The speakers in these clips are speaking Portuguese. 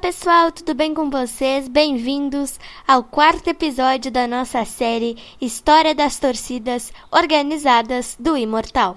pessoal, tudo bem com vocês? Bem-vindos ao quarto episódio da nossa série História das Torcidas Organizadas do Imortal.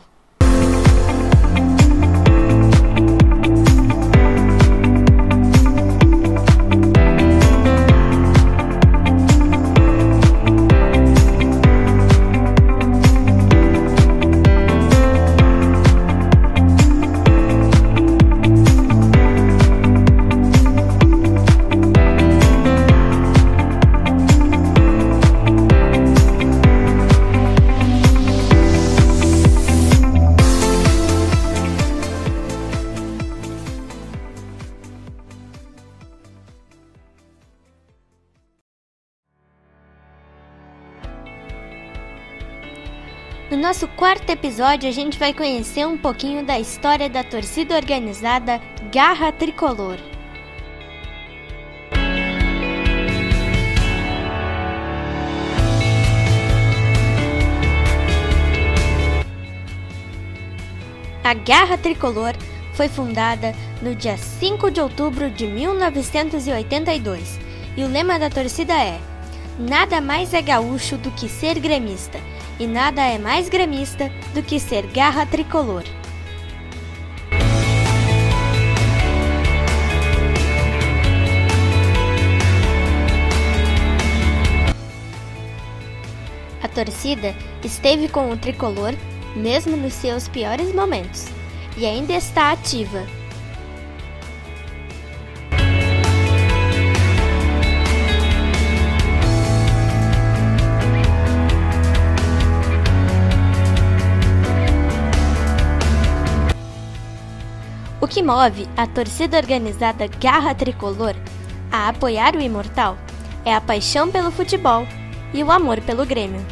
No nosso quarto episódio, a gente vai conhecer um pouquinho da história da torcida organizada Garra Tricolor. A Garra Tricolor foi fundada no dia 5 de outubro de 1982 e o lema da torcida é: Nada mais é gaúcho do que ser gremista e nada é mais gremista do que ser garra tricolor. A torcida esteve com o tricolor mesmo nos seus piores momentos e ainda está ativa O que move a torcida organizada Garra Tricolor a apoiar o Imortal é a paixão pelo futebol e o amor pelo Grêmio.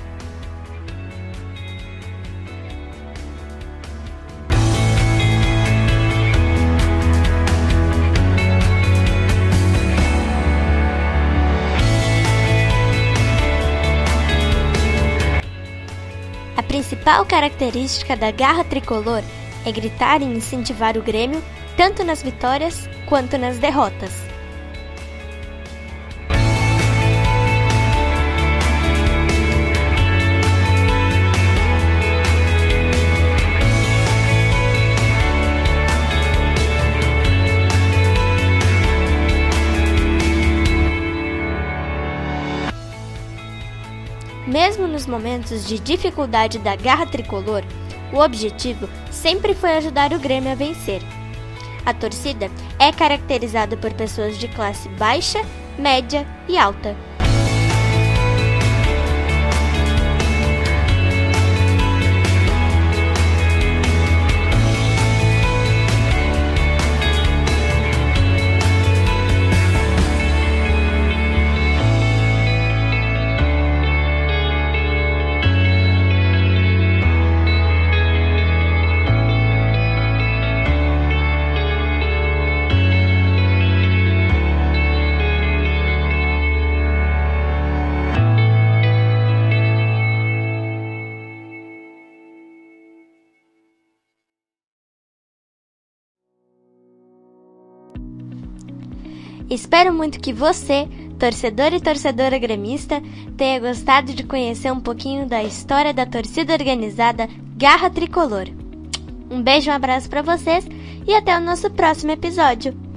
A principal característica da garra tricolor é gritar e incentivar o Grêmio tanto nas vitórias quanto nas derrotas. Mesmo nos momentos de dificuldade da garra tricolor, o objetivo sempre foi ajudar o Grêmio a vencer. A torcida é caracterizada por pessoas de classe baixa, média e alta. Espero muito que você, torcedor e torcedora gremista, tenha gostado de conhecer um pouquinho da história da torcida organizada Garra Tricolor. Um beijo, um abraço para vocês e até o nosso próximo episódio.